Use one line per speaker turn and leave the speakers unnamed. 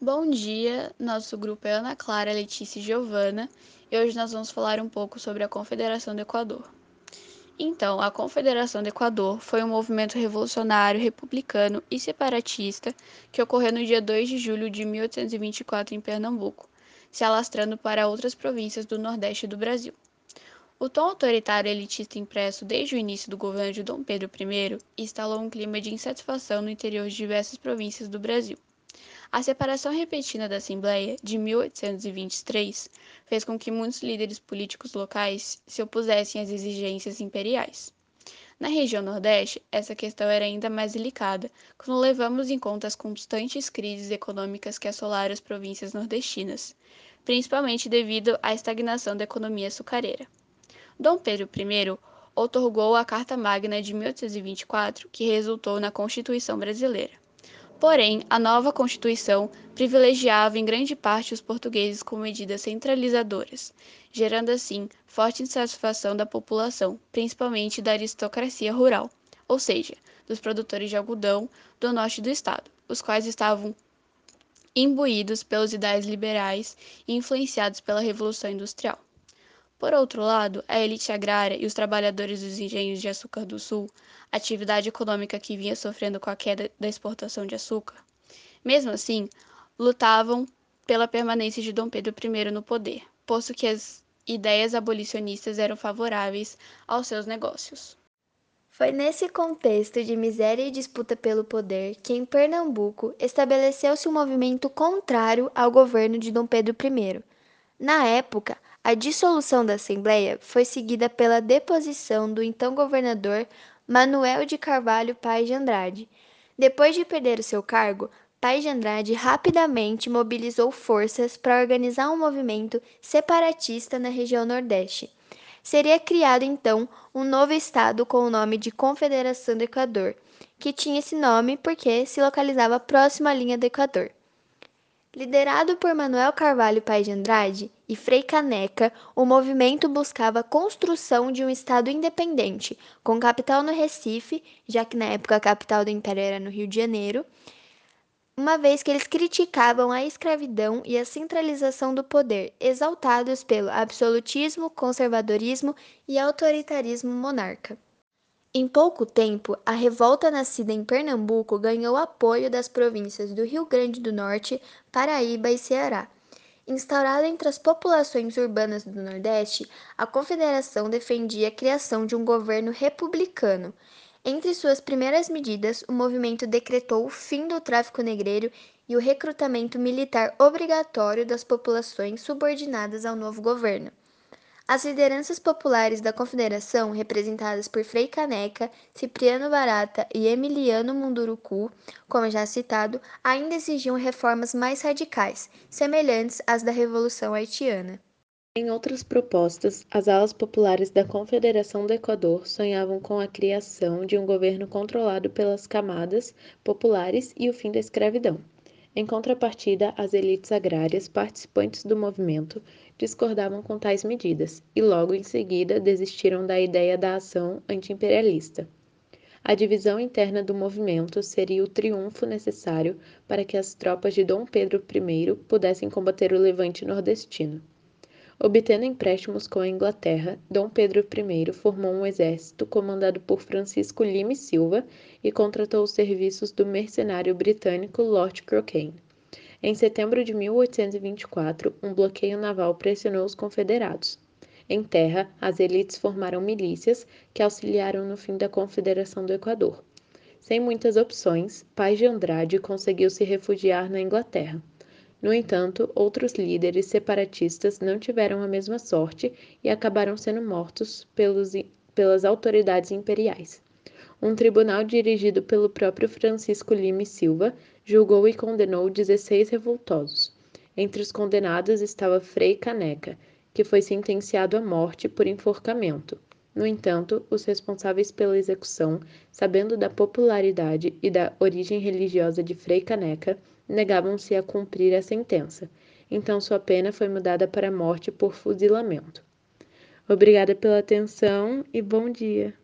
Bom dia, nosso grupo é Ana Clara, Letícia e Giovana, e hoje nós vamos falar um pouco sobre a Confederação do Equador. Então, a Confederação do Equador foi um movimento revolucionário, republicano e separatista que ocorreu no dia 2 de julho de 1824 em Pernambuco, se alastrando para outras províncias do Nordeste do Brasil. O tom autoritário elitista impresso desde o início do governo de Dom Pedro I instalou um clima de insatisfação no interior de diversas províncias do Brasil. A separação repentina da Assembleia, de 1823, fez com que muitos líderes políticos locais se opusessem às exigências imperiais. Na região Nordeste, essa questão era ainda mais delicada quando levamos em conta as constantes crises econômicas que assolaram as províncias nordestinas, principalmente devido à estagnação da economia açucareira. Dom Pedro I otorgou a Carta Magna de 1824, que resultou na Constituição Brasileira. Porém, a nova Constituição privilegiava em grande parte os portugueses com medidas centralizadoras, gerando assim forte insatisfação da população, principalmente da aristocracia rural, ou seja, dos produtores de algodão do norte do estado, os quais estavam imbuídos pelos ideais liberais e influenciados pela Revolução Industrial. Por outro lado, a elite agrária e os trabalhadores dos engenhos de açúcar do Sul, atividade econômica que vinha sofrendo com a queda da exportação de açúcar, mesmo assim, lutavam pela permanência de Dom Pedro I no poder, posto que as ideias abolicionistas eram favoráveis aos seus negócios.
Foi nesse contexto de miséria e disputa pelo poder que, em Pernambuco, estabeleceu-se um movimento contrário ao governo de Dom Pedro I. Na época, a dissolução da Assembleia foi seguida pela deposição do então governador Manuel de Carvalho Paz de Andrade. Depois de perder o seu cargo, Paz de Andrade rapidamente mobilizou forças para organizar um movimento separatista na região Nordeste. Seria criado então um novo estado com o nome de Confederação do Equador, que tinha esse nome porque se localizava próximo à linha do Equador. Liderado por Manuel Carvalho Paes de Andrade e Frei Caneca, o movimento buscava a construção de um Estado independente, com capital no Recife, já que na época a capital do Império era no Rio de Janeiro, uma vez que eles criticavam a escravidão e a centralização do poder, exaltados pelo absolutismo, conservadorismo e autoritarismo monarca. Em pouco tempo, a revolta nascida em Pernambuco ganhou apoio das províncias do Rio Grande do Norte, Paraíba e Ceará. Instaurada entre as populações urbanas do Nordeste, a Confederação defendia a criação de um governo republicano. Entre suas primeiras medidas, o movimento decretou o fim do tráfico negreiro e o recrutamento militar obrigatório das populações subordinadas ao novo governo. As lideranças populares da Confederação, representadas por Frei Caneca, Cipriano Barata e Emiliano Munduruku, como já citado, ainda exigiam reformas mais radicais, semelhantes às da Revolução Haitiana.
Em outras propostas, as alas populares da Confederação do Equador sonhavam com a criação de um governo controlado pelas camadas populares e o fim da escravidão. Em contrapartida, as elites agrárias participantes do movimento discordavam com tais medidas e logo em seguida desistiram da ideia da ação antiimperialista. A divisão interna do movimento seria o triunfo necessário para que as tropas de Dom Pedro I pudessem combater o levante nordestino. Obtendo empréstimos com a Inglaterra, Dom Pedro I formou um exército comandado por Francisco Lima e Silva e contratou os serviços do mercenário britânico Lord Crokane. Em setembro de 1824, um bloqueio naval pressionou os confederados. Em terra, as elites formaram milícias que auxiliaram no fim da Confederação do Equador. Sem muitas opções, Paz de Andrade conseguiu se refugiar na Inglaterra. No entanto, outros líderes separatistas não tiveram a mesma sorte e acabaram sendo mortos pelos, pelas autoridades imperiais. Um tribunal dirigido pelo próprio Francisco Lima Silva julgou e condenou 16 revoltosos. Entre os condenados estava Frei Caneca, que foi sentenciado à morte por enforcamento. No entanto, os responsáveis pela execução, sabendo da popularidade e da origem religiosa de Frei Caneca, negavam-se a cumprir a sentença, então sua pena foi mudada para morte por fuzilamento. Obrigada pela atenção e bom dia!